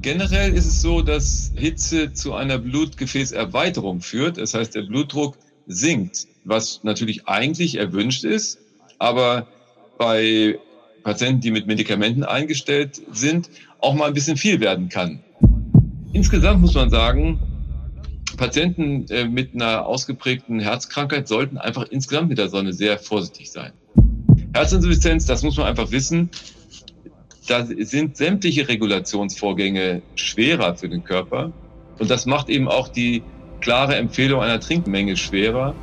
generell ist es so, dass Hitze zu einer Blutgefäßerweiterung führt. Das heißt, der Blutdruck sinkt, was natürlich eigentlich erwünscht ist, aber bei Patienten, die mit Medikamenten eingestellt sind, auch mal ein bisschen viel werden kann. Insgesamt muss man sagen, Patienten äh, mit einer ausgeprägten Herzkrankheit sollten einfach insgesamt mit der Sonne sehr vorsichtig sein. Herzinsuffizienz, das muss man einfach wissen, da sind sämtliche Regulationsvorgänge schwerer für den Körper. Und das macht eben auch die klare Empfehlung einer Trinkmenge schwerer.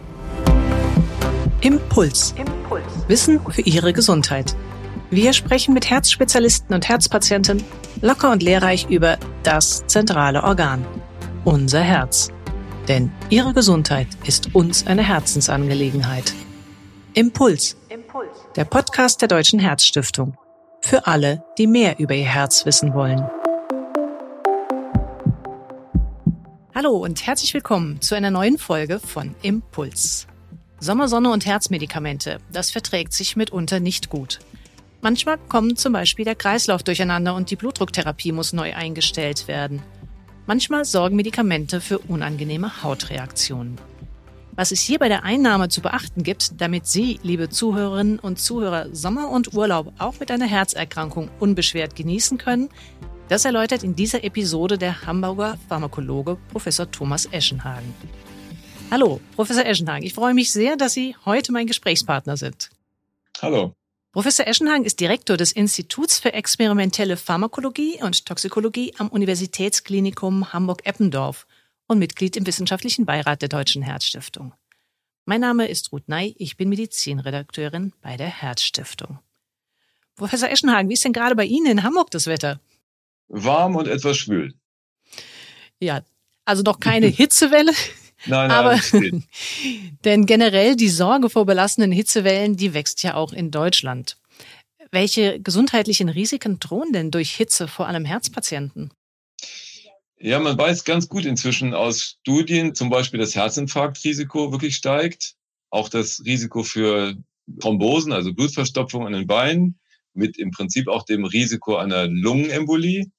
Impuls. Impuls. Wissen für Ihre Gesundheit. Wir sprechen mit Herzspezialisten und Herzpatienten locker und lehrreich über das zentrale Organ, unser Herz. Denn Ihre Gesundheit ist uns eine Herzensangelegenheit. Impuls. Impuls. Der Podcast der Deutschen Herzstiftung für alle, die mehr über ihr Herz wissen wollen. Hallo und herzlich willkommen zu einer neuen Folge von Impuls. Sommersonne und Herzmedikamente, das verträgt sich mitunter nicht gut. Manchmal kommt zum Beispiel der Kreislauf durcheinander und die Blutdrucktherapie muss neu eingestellt werden. Manchmal sorgen Medikamente für unangenehme Hautreaktionen. Was es hier bei der Einnahme zu beachten gibt, damit Sie, liebe Zuhörerinnen und Zuhörer, Sommer und Urlaub auch mit einer Herzerkrankung unbeschwert genießen können, das erläutert in dieser Episode der Hamburger Pharmakologe Professor Thomas Eschenhagen. Hallo, Professor Eschenhagen, ich freue mich sehr, dass Sie heute mein Gesprächspartner sind. Hallo. Professor Eschenhagen ist Direktor des Instituts für experimentelle Pharmakologie und Toxikologie am Universitätsklinikum Hamburg-Eppendorf und Mitglied im wissenschaftlichen Beirat der Deutschen Herzstiftung. Mein Name ist Ruth Ney, ich bin Medizinredakteurin bei der Herzstiftung. Professor Eschenhagen, wie ist denn gerade bei Ihnen in Hamburg das Wetter? Warm und etwas schwül. Ja, also noch keine Hitzewelle. Nein, nein, aber denn generell die Sorge vor belastenden Hitzewellen, die wächst ja auch in Deutschland. Welche gesundheitlichen Risiken drohen denn durch Hitze vor allem Herzpatienten? Ja, man weiß ganz gut inzwischen aus Studien, zum Beispiel das Herzinfarktrisiko wirklich steigt, auch das Risiko für Thrombosen, also Blutverstopfung an den Beinen, mit im Prinzip auch dem Risiko einer Lungenembolie.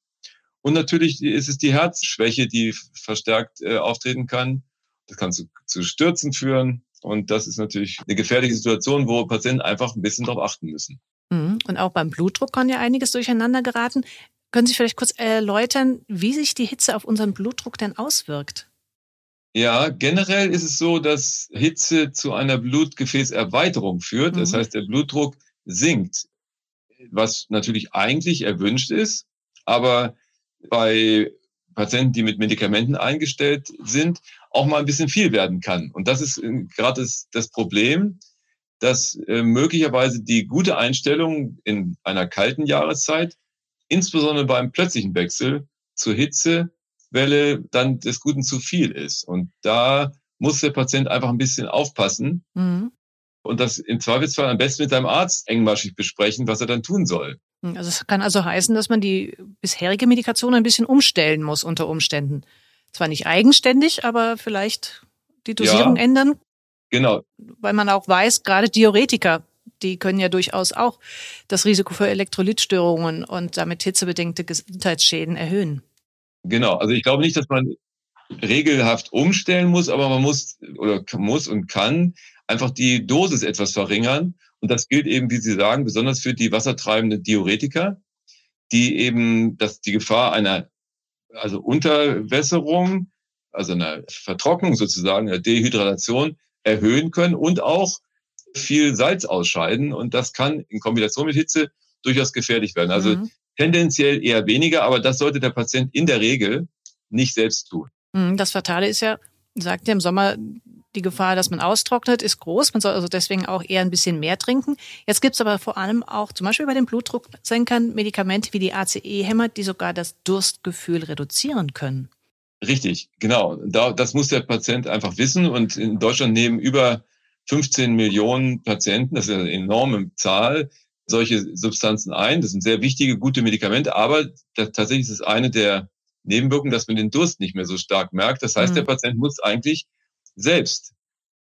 Und natürlich ist es die Herzschwäche, die verstärkt äh, auftreten kann. Das kann zu, zu Stürzen führen. Und das ist natürlich eine gefährliche Situation, wo Patienten einfach ein bisschen darauf achten müssen. Mhm. Und auch beim Blutdruck kann ja einiges durcheinander geraten. Können Sie vielleicht kurz erläutern, wie sich die Hitze auf unseren Blutdruck denn auswirkt? Ja, generell ist es so, dass Hitze zu einer Blutgefäßerweiterung führt. Mhm. Das heißt, der Blutdruck sinkt, was natürlich eigentlich erwünscht ist, aber bei Patienten, die mit Medikamenten eingestellt sind, auch mal ein bisschen viel werden kann. Und das ist äh, gerade das, das Problem, dass äh, möglicherweise die gute Einstellung in einer kalten Jahreszeit insbesondere beim plötzlichen Wechsel zur Hitzewelle dann des Guten zu viel ist. Und da muss der Patient einfach ein bisschen aufpassen mhm. und das im Zweifelsfall am besten mit seinem Arzt engmaschig besprechen, was er dann tun soll. Hm, also es kann also heißen, dass man die bisherige Medikation ein bisschen umstellen muss unter Umständen. Zwar nicht eigenständig, aber vielleicht die Dosierung ja, ändern. Genau. Weil man auch weiß, gerade Diuretika die können ja durchaus auch das Risiko für Elektrolytstörungen und damit hitzebedingte Gesundheitsschäden erhöhen. Genau, also ich glaube nicht, dass man regelhaft umstellen muss, aber man muss oder muss und kann einfach die Dosis etwas verringern. Und das gilt eben, wie Sie sagen, besonders für die wassertreibenden Diuretika, die eben dass die Gefahr einer also Unterwässerung, also einer Vertrocknung sozusagen, einer Dehydratation erhöhen können und auch viel Salz ausscheiden und das kann in Kombination mit Hitze durchaus gefährlich werden. Also mhm. tendenziell eher weniger, aber das sollte der Patient in der Regel nicht selbst tun. Mhm, das Fatale ist ja, sagt ja im Sommer, die Gefahr, dass man austrocknet, ist groß. Man soll also deswegen auch eher ein bisschen mehr trinken. Jetzt gibt es aber vor allem auch zum Beispiel bei den Blutdrucksenkern Medikamente wie die ACE-Hämmer, die sogar das Durstgefühl reduzieren können. Richtig, genau. das muss der Patient einfach wissen. Und in Deutschland nehmen über 15 Millionen Patienten, das ist eine enorme Zahl, solche Substanzen ein. Das sind sehr wichtige, gute Medikamente, aber das, tatsächlich ist es eine der Nebenwirkungen, dass man den Durst nicht mehr so stark merkt. Das heißt, mhm. der Patient muss eigentlich selbst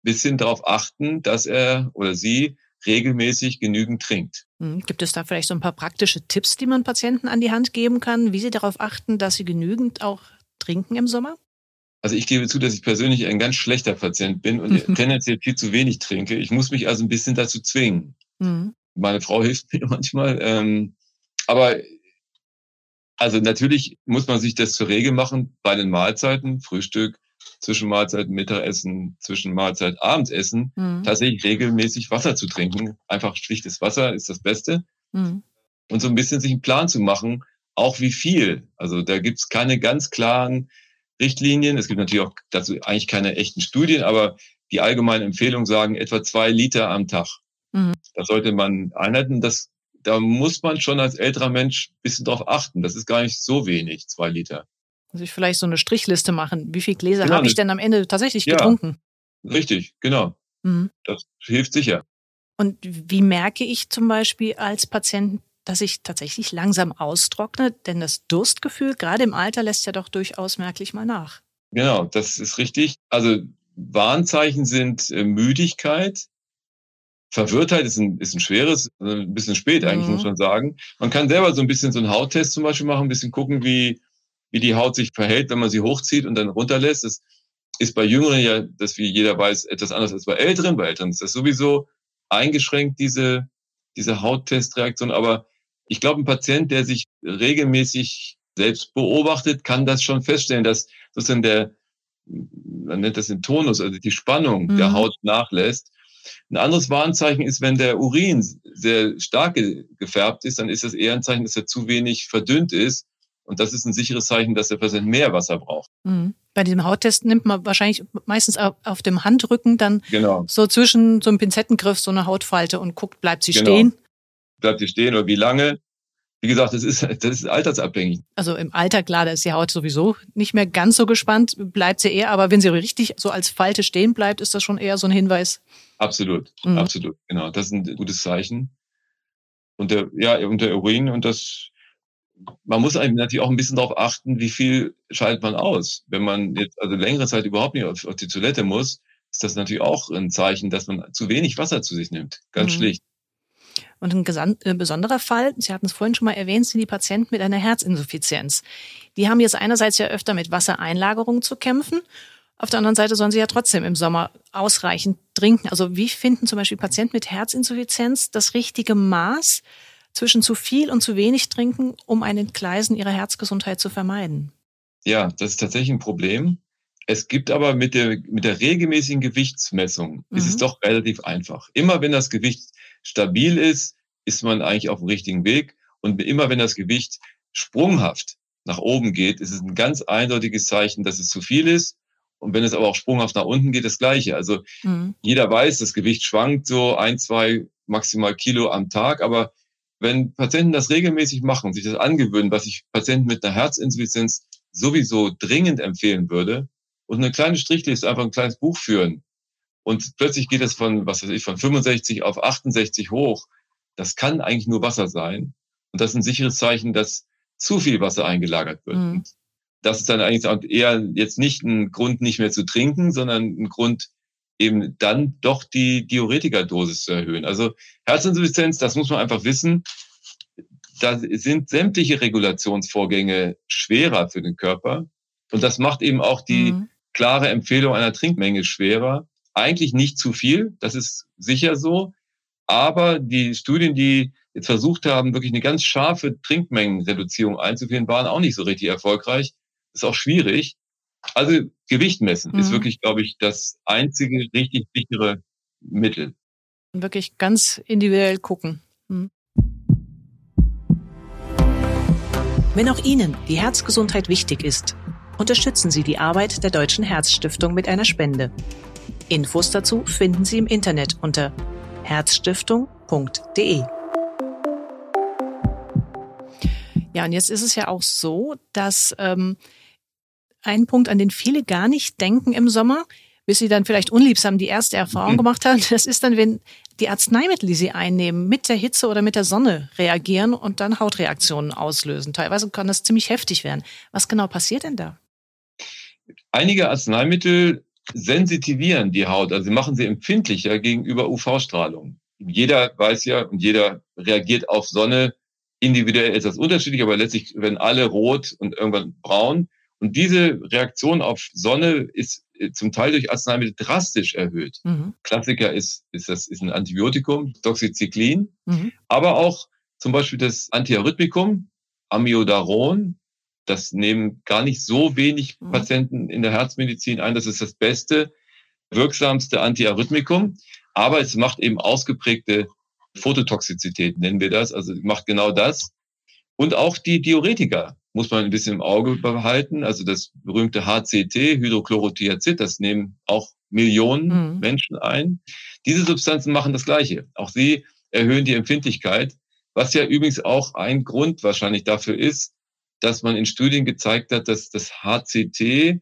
bisschen darauf achten, dass er oder sie regelmäßig genügend trinkt. Hm, gibt es da vielleicht so ein paar praktische Tipps, die man Patienten an die Hand geben kann, wie sie darauf achten, dass sie genügend auch trinken im Sommer? Also ich gebe zu, dass ich persönlich ein ganz schlechter Patient bin und mhm. tendenziell viel zu wenig trinke. Ich muss mich also ein bisschen dazu zwingen. Mhm. Meine Frau hilft mir manchmal. Ähm, aber also natürlich muss man sich das zur Regel machen bei den Mahlzeiten, Frühstück, Zwischenmahlzeit, Mittagessen, Zwischenmahlzeit, Abendessen, mhm. tatsächlich regelmäßig Wasser zu trinken. Einfach schlichtes Wasser ist das Beste. Mhm. Und so ein bisschen sich einen Plan zu machen, auch wie viel. Also da gibt's keine ganz klaren Richtlinien. Es gibt natürlich auch dazu eigentlich keine echten Studien, aber die allgemeinen Empfehlungen sagen etwa zwei Liter am Tag. Mhm. Das sollte man einhalten. Das, da muss man schon als älterer Mensch ein bisschen drauf achten. Das ist gar nicht so wenig, zwei Liter. Also ich vielleicht so eine Strichliste machen. Wie viele Gläser genau, habe ich denn am Ende tatsächlich ja, getrunken? Richtig, genau. Mhm. Das hilft sicher. Und wie merke ich zum Beispiel als Patient, dass ich tatsächlich langsam austrockne? Denn das Durstgefühl, gerade im Alter, lässt ja doch durchaus merklich mal nach. Genau, das ist richtig. Also Warnzeichen sind äh, Müdigkeit. Verwirrtheit ist ein, ist ein schweres, äh, ein bisschen spät eigentlich, mhm. muss man sagen. Man kann selber so ein bisschen so einen Hauttest zum Beispiel machen, ein bisschen gucken, wie, wie die Haut sich verhält, wenn man sie hochzieht und dann runterlässt. Das ist bei Jüngeren ja, das wie jeder weiß, etwas anders als bei Älteren. Bei Älteren ist das sowieso eingeschränkt, diese, diese Hauttestreaktion. Aber ich glaube, ein Patient, der sich regelmäßig selbst beobachtet, kann das schon feststellen, dass sozusagen der, man nennt das den Tonus, also die Spannung mhm. der Haut nachlässt. Ein anderes Warnzeichen ist, wenn der Urin sehr stark gefärbt ist, dann ist das eher ein Zeichen, dass er zu wenig verdünnt ist. Und das ist ein sicheres Zeichen, dass der Patient mehr Wasser braucht. Mhm. Bei diesem Hauttest nimmt man wahrscheinlich meistens auf dem Handrücken dann genau. so zwischen so einem Pinzettengriff so eine Hautfalte und guckt, bleibt sie genau. stehen. Bleibt sie stehen oder wie lange? Wie gesagt, das ist, das ist altersabhängig. Also im Alter, klar, da ist die Haut sowieso nicht mehr ganz so gespannt, bleibt sie eher, aber wenn sie richtig so als Falte stehen bleibt, ist das schon eher so ein Hinweis. Absolut, mhm. absolut, genau. Das ist ein gutes Zeichen. Und der, ja, und der Urin und das, man muss eigentlich natürlich auch ein bisschen darauf achten, wie viel schaltet man aus. Wenn man jetzt also längere Zeit überhaupt nicht auf, auf die Toilette muss, ist das natürlich auch ein Zeichen, dass man zu wenig Wasser zu sich nimmt. Ganz mhm. schlicht. Und ein, äh, besonderer Fall, Sie hatten es vorhin schon mal erwähnt, sind die Patienten mit einer Herzinsuffizienz. Die haben jetzt einerseits ja öfter mit Wassereinlagerungen zu kämpfen. Auf der anderen Seite sollen sie ja trotzdem im Sommer ausreichend trinken. Also wie finden zum Beispiel Patienten mit Herzinsuffizienz das richtige Maß zwischen zu viel und zu wenig trinken, um ein Entgleisen ihrer Herzgesundheit zu vermeiden? Ja, das ist tatsächlich ein Problem. Es gibt aber mit der, mit der regelmäßigen Gewichtsmessung mhm. ist es mhm. doch relativ einfach. Immer wenn das Gewicht stabil ist, ist man eigentlich auf dem richtigen Weg. Und immer wenn das Gewicht sprunghaft nach oben geht, ist es ein ganz eindeutiges Zeichen, dass es zu viel ist. Und wenn es aber auch sprunghaft nach unten geht, das Gleiche. Also mhm. jeder weiß, das Gewicht schwankt so ein, zwei, maximal Kilo am Tag. Aber wenn Patienten das regelmäßig machen, sich das angewöhnen, was ich Patienten mit einer Herzinsuffizienz sowieso dringend empfehlen würde, und eine kleine Strichliste, einfach ein kleines Buch führen. Und plötzlich geht es von, was weiß ich, von 65 auf 68 hoch. Das kann eigentlich nur Wasser sein. Und das ist ein sicheres Zeichen, dass zu viel Wasser eingelagert wird. Mhm. Das ist dann eigentlich eher jetzt nicht ein Grund, nicht mehr zu trinken, sondern ein Grund, eben dann doch die Diuretikadosis zu erhöhen. Also Herzinsuffizienz, das muss man einfach wissen. Da sind sämtliche Regulationsvorgänge schwerer für den Körper. Und das macht eben auch die mhm. klare Empfehlung einer Trinkmenge schwerer. Eigentlich nicht zu viel, das ist sicher so. Aber die Studien, die jetzt versucht haben, wirklich eine ganz scharfe Trinkmengenreduzierung einzuführen, waren auch nicht so richtig erfolgreich. Ist auch schwierig. Also Gewicht messen mhm. ist wirklich, glaube ich, das einzige richtig sichere Mittel. Wirklich ganz individuell gucken. Mhm. Wenn auch Ihnen die Herzgesundheit wichtig ist, unterstützen Sie die Arbeit der Deutschen Herzstiftung mit einer Spende. Infos dazu finden Sie im Internet unter herzstiftung.de. Ja, und jetzt ist es ja auch so, dass ähm, ein Punkt, an den viele gar nicht denken im Sommer, bis sie dann vielleicht unliebsam die erste Erfahrung mhm. gemacht haben, das ist dann, wenn die Arzneimittel, die sie einnehmen, mit der Hitze oder mit der Sonne reagieren und dann Hautreaktionen auslösen. Teilweise kann das ziemlich heftig werden. Was genau passiert denn da? Einige Arzneimittel sensitivieren die Haut, also sie machen sie empfindlicher gegenüber UV-Strahlung. jeder weiß ja und jeder reagiert auf Sonne individuell etwas unterschiedlich, aber letztlich werden alle rot und irgendwann braun. Und diese Reaktion auf Sonne ist äh, zum Teil durch Arzneimittel drastisch erhöht. Mhm. Klassiker ist, ist das ist ein Antibiotikum, Doxycyclin, mhm. aber auch zum Beispiel das Antiarrhythmikum, Amiodaron. Das nehmen gar nicht so wenig mhm. Patienten in der Herzmedizin ein. Das ist das beste, wirksamste Antiarrhythmikum. Aber es macht eben ausgeprägte Phototoxizität, nennen wir das. Also macht genau das. Und auch die Diuretika muss man ein bisschen im Auge behalten. Also das berühmte HCT, Hydrochlorothiazid, das nehmen auch Millionen mhm. Menschen ein. Diese Substanzen machen das Gleiche. Auch sie erhöhen die Empfindlichkeit, was ja übrigens auch ein Grund wahrscheinlich dafür ist, dass man in Studien gezeigt hat, dass das HCT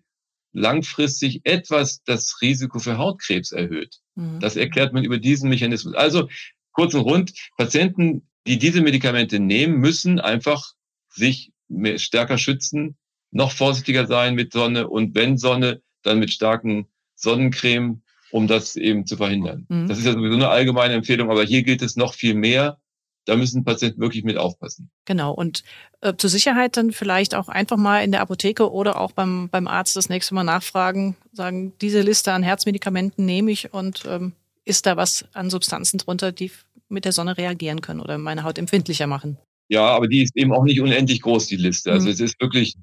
langfristig etwas das Risiko für Hautkrebs erhöht. Mhm. Das erklärt man über diesen Mechanismus. Also kurz und rund, Patienten, die diese Medikamente nehmen, müssen einfach sich stärker schützen, noch vorsichtiger sein mit Sonne und wenn Sonne, dann mit starken Sonnencreme, um das eben zu verhindern. Mhm. Das ist ja sowieso eine allgemeine Empfehlung, aber hier gilt es noch viel mehr. Da müssen Patienten wirklich mit aufpassen. Genau. Und äh, zur Sicherheit dann vielleicht auch einfach mal in der Apotheke oder auch beim, beim Arzt das nächste Mal nachfragen, sagen, diese Liste an Herzmedikamenten nehme ich und ähm, ist da was an Substanzen drunter, die mit der Sonne reagieren können oder meine Haut empfindlicher machen? Ja, aber die ist eben auch nicht unendlich groß, die Liste. Also mhm. es ist wirklich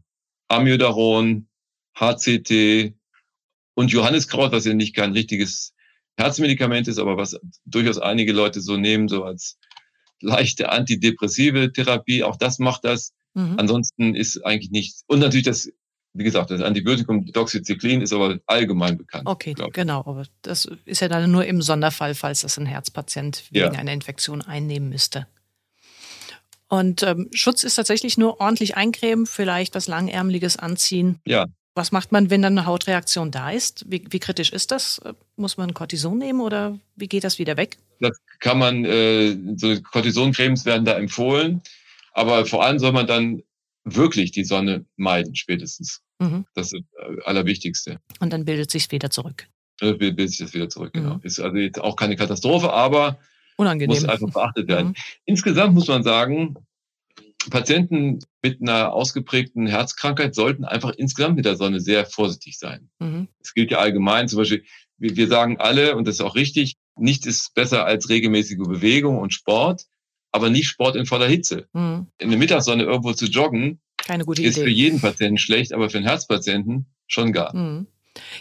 Amiodaron, HCT und Johanniskraut, was ja nicht kein richtiges Herzmedikament ist, aber was durchaus einige Leute so nehmen, so als leichte antidepressive Therapie. Auch das macht das. Mhm. Ansonsten ist eigentlich nichts. Und natürlich das, wie gesagt, das Antibiotikum Doxycyclin ist aber allgemein bekannt. Okay, genau. Aber das ist ja dann nur im Sonderfall, falls das ein Herzpatient wegen ja. einer Infektion einnehmen müsste. Und ähm, Schutz ist tatsächlich nur ordentlich eincremen, vielleicht was Langärmeliges anziehen. Ja. Was macht man, wenn dann eine Hautreaktion da ist? Wie, wie kritisch ist das? Muss man Cortison nehmen oder wie geht das wieder weg? Das kann man, äh, so Cortisoncremes werden da empfohlen, aber vor allem soll man dann wirklich die Sonne meiden, spätestens. Mhm. Das ist das äh, Allerwichtigste. Und dann bildet sich wieder zurück. Dann bildet sich das wieder zurück, genau. Mhm. Ist also jetzt auch keine Katastrophe, aber Unangenehm. Muss einfach beachtet werden. Mhm. Insgesamt muss man sagen, Patienten mit einer ausgeprägten Herzkrankheit sollten einfach insgesamt mit der Sonne sehr vorsichtig sein. Mhm. Das gilt ja allgemein. Zum Beispiel, wir sagen alle, und das ist auch richtig, nichts ist besser als regelmäßige Bewegung und Sport, aber nicht Sport in voller Hitze. Mhm. In der Mittagssonne irgendwo zu joggen, ist Idee. für jeden Patienten schlecht, aber für einen Herzpatienten schon gar. Mhm.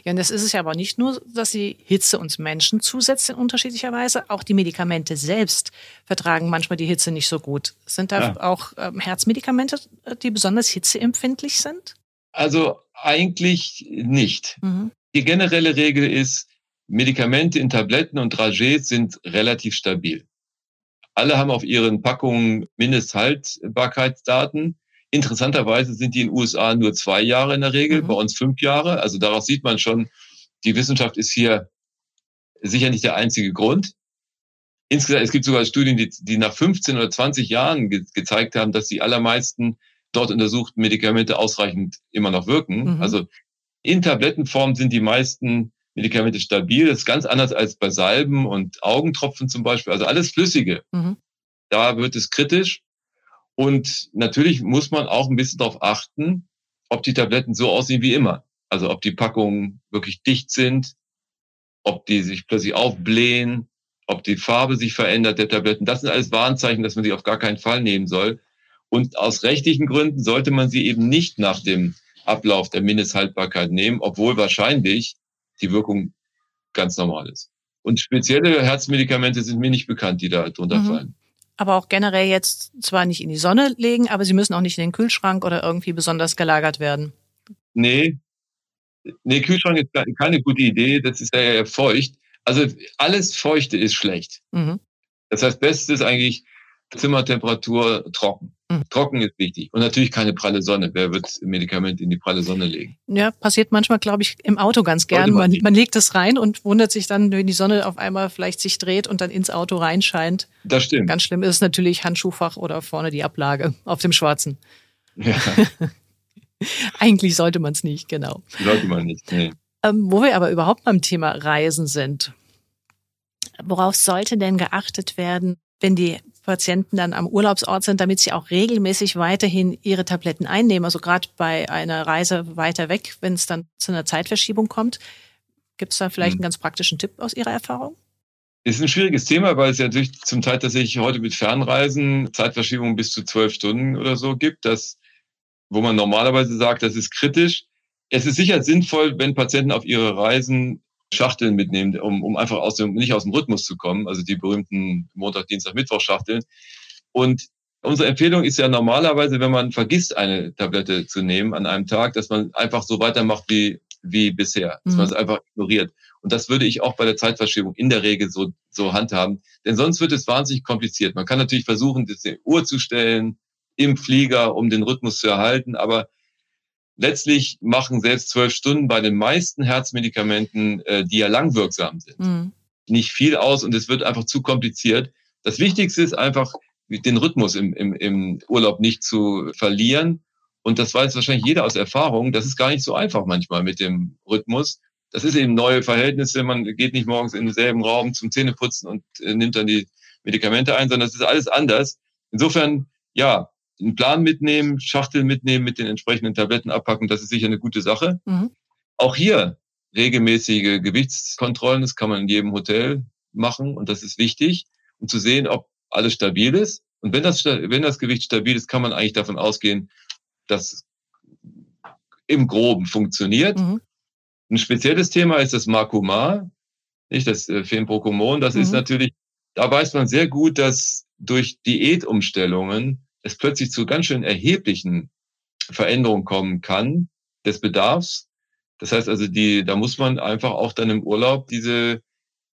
Ja, und das ist es ja aber nicht nur, dass die Hitze uns Menschen zusetzt in unterschiedlicher Weise, auch die Medikamente selbst vertragen manchmal die Hitze nicht so gut. Sind da ja. auch ähm, Herzmedikamente, die besonders hitzeempfindlich sind? Also eigentlich nicht. Mhm. Die generelle Regel ist, Medikamente in Tabletten und Dragees sind relativ stabil. Alle haben auf ihren Packungen Mindesthaltbarkeitsdaten. Interessanterweise sind die in den USA nur zwei Jahre in der Regel, mhm. bei uns fünf Jahre. Also daraus sieht man schon, die Wissenschaft ist hier sicher nicht der einzige Grund. Insgesamt, es gibt sogar Studien, die, die nach 15 oder 20 Jahren ge gezeigt haben, dass die allermeisten dort untersuchten Medikamente ausreichend immer noch wirken. Mhm. Also in Tablettenform sind die meisten Medikamente stabil. Das ist ganz anders als bei Salben und Augentropfen zum Beispiel. Also alles Flüssige. Mhm. Da wird es kritisch. Und natürlich muss man auch ein bisschen darauf achten, ob die Tabletten so aussehen wie immer. Also ob die Packungen wirklich dicht sind, ob die sich plötzlich aufblähen, ob die Farbe sich verändert der Tabletten. Das sind alles Warnzeichen, dass man sie auf gar keinen Fall nehmen soll. Und aus rechtlichen Gründen sollte man sie eben nicht nach dem Ablauf der Mindesthaltbarkeit nehmen, obwohl wahrscheinlich die Wirkung ganz normal ist. Und spezielle Herzmedikamente sind mir nicht bekannt, die da drunter mhm. fallen aber auch generell jetzt zwar nicht in die Sonne legen, aber sie müssen auch nicht in den Kühlschrank oder irgendwie besonders gelagert werden. Nee. Nee, Kühlschrank ist keine gute Idee, das ist ja feucht. Also alles Feuchte ist schlecht. Mhm. Das heißt, Bestes ist eigentlich Zimmertemperatur trocken. Mhm. Trocken ist wichtig. Und natürlich keine pralle Sonne. Wer wird Medikament in die pralle Sonne legen? Ja, passiert manchmal, glaube ich, im Auto ganz gern. Man, man, legt es rein und wundert sich dann, wenn die Sonne auf einmal vielleicht sich dreht und dann ins Auto reinscheint. Das stimmt. Ganz schlimm ist es natürlich Handschuhfach oder vorne die Ablage auf dem Schwarzen. Ja. Eigentlich sollte man es nicht, genau. Sollte man nicht, nee. Ähm, wo wir aber überhaupt beim Thema Reisen sind. Worauf sollte denn geachtet werden, wenn die Patienten dann am Urlaubsort sind, damit sie auch regelmäßig weiterhin ihre Tabletten einnehmen? Also gerade bei einer Reise weiter weg, wenn es dann zu einer Zeitverschiebung kommt. Gibt es da vielleicht hm. einen ganz praktischen Tipp aus Ihrer Erfahrung? Ist ein schwieriges Thema, weil es ja natürlich zum Teil tatsächlich heute mit Fernreisen Zeitverschiebungen bis zu zwölf Stunden oder so gibt, das, wo man normalerweise sagt, das ist kritisch. Es ist sicher sinnvoll, wenn Patienten auf ihre Reisen Schachteln mitnehmen, um, um einfach aus dem, nicht aus dem Rhythmus zu kommen, also die berühmten Montag, Dienstag, Mittwoch Schachteln. Und unsere Empfehlung ist ja normalerweise, wenn man vergisst, eine Tablette zu nehmen an einem Tag, dass man einfach so weitermacht wie, wie bisher, dass mhm. man es einfach ignoriert. Und das würde ich auch bei der Zeitverschiebung in der Regel so, so handhaben. Denn sonst wird es wahnsinnig kompliziert. Man kann natürlich versuchen, in Uhr zu stellen im Flieger, um den Rhythmus zu erhalten, aber letztlich machen selbst zwölf Stunden bei den meisten Herzmedikamenten, äh, die ja langwirksam sind, mhm. nicht viel aus und es wird einfach zu kompliziert. Das Wichtigste ist einfach, den Rhythmus im, im, im Urlaub nicht zu verlieren. Und das weiß wahrscheinlich jeder aus Erfahrung. Das ist gar nicht so einfach manchmal mit dem Rhythmus das ist eben neue Verhältnisse. Man geht nicht morgens in denselben Raum zum Zähneputzen und äh, nimmt dann die Medikamente ein, sondern es ist alles anders. Insofern, ja, einen Plan mitnehmen, Schachteln mitnehmen, mit den entsprechenden Tabletten abpacken, das ist sicher eine gute Sache. Mhm. Auch hier regelmäßige Gewichtskontrollen, das kann man in jedem Hotel machen und das ist wichtig, um zu sehen, ob alles stabil ist. Und wenn das, wenn das Gewicht stabil ist, kann man eigentlich davon ausgehen, dass im Groben funktioniert. Mhm. Ein spezielles Thema ist das Makoma, nicht das äh, Fenprocomon. Das mhm. ist natürlich, da weiß man sehr gut, dass durch Diätumstellungen es plötzlich zu ganz schön erheblichen Veränderungen kommen kann des Bedarfs. Das heißt also, die, da muss man einfach auch dann im Urlaub diese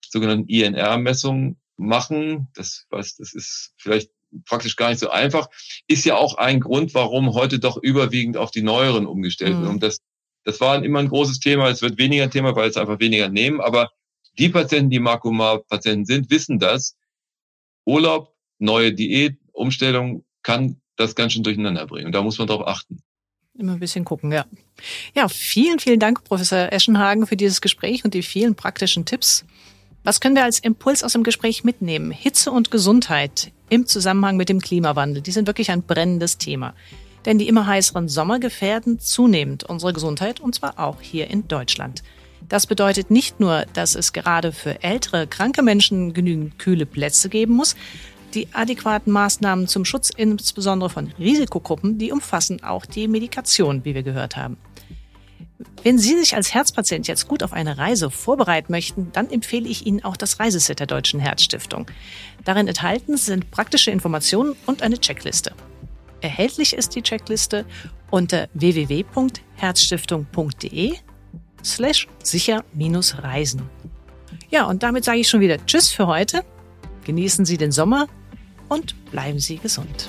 sogenannten INR-Messungen machen. Das, was, das ist vielleicht praktisch gar nicht so einfach. Ist ja auch ein Grund, warum heute doch überwiegend auf die neueren umgestellt mhm. wird, um das das war immer ein großes Thema. Es wird weniger ein Thema, weil es einfach weniger nehmen. Aber die Patienten, die Makoma-Patienten sind, wissen das. Urlaub, neue Diät, Umstellung kann das ganz schön durcheinander bringen. Und da muss man drauf achten. Immer ein bisschen gucken, ja. Ja, vielen, vielen Dank, Professor Eschenhagen, für dieses Gespräch und die vielen praktischen Tipps. Was können wir als Impuls aus dem Gespräch mitnehmen? Hitze und Gesundheit im Zusammenhang mit dem Klimawandel, die sind wirklich ein brennendes Thema. Denn die immer heißeren Sommer gefährden zunehmend unsere Gesundheit und zwar auch hier in Deutschland. Das bedeutet nicht nur, dass es gerade für ältere, kranke Menschen genügend kühle Plätze geben muss. Die adäquaten Maßnahmen zum Schutz insbesondere von Risikogruppen, die umfassen auch die Medikation, wie wir gehört haben. Wenn Sie sich als Herzpatient jetzt gut auf eine Reise vorbereiten möchten, dann empfehle ich Ihnen auch das Reiseset der Deutschen Herzstiftung. Darin enthalten sind praktische Informationen und eine Checkliste. Erhältlich ist die Checkliste unter www.herzstiftung.de slash sicher-reisen. Ja, und damit sage ich schon wieder Tschüss für heute. Genießen Sie den Sommer und bleiben Sie gesund.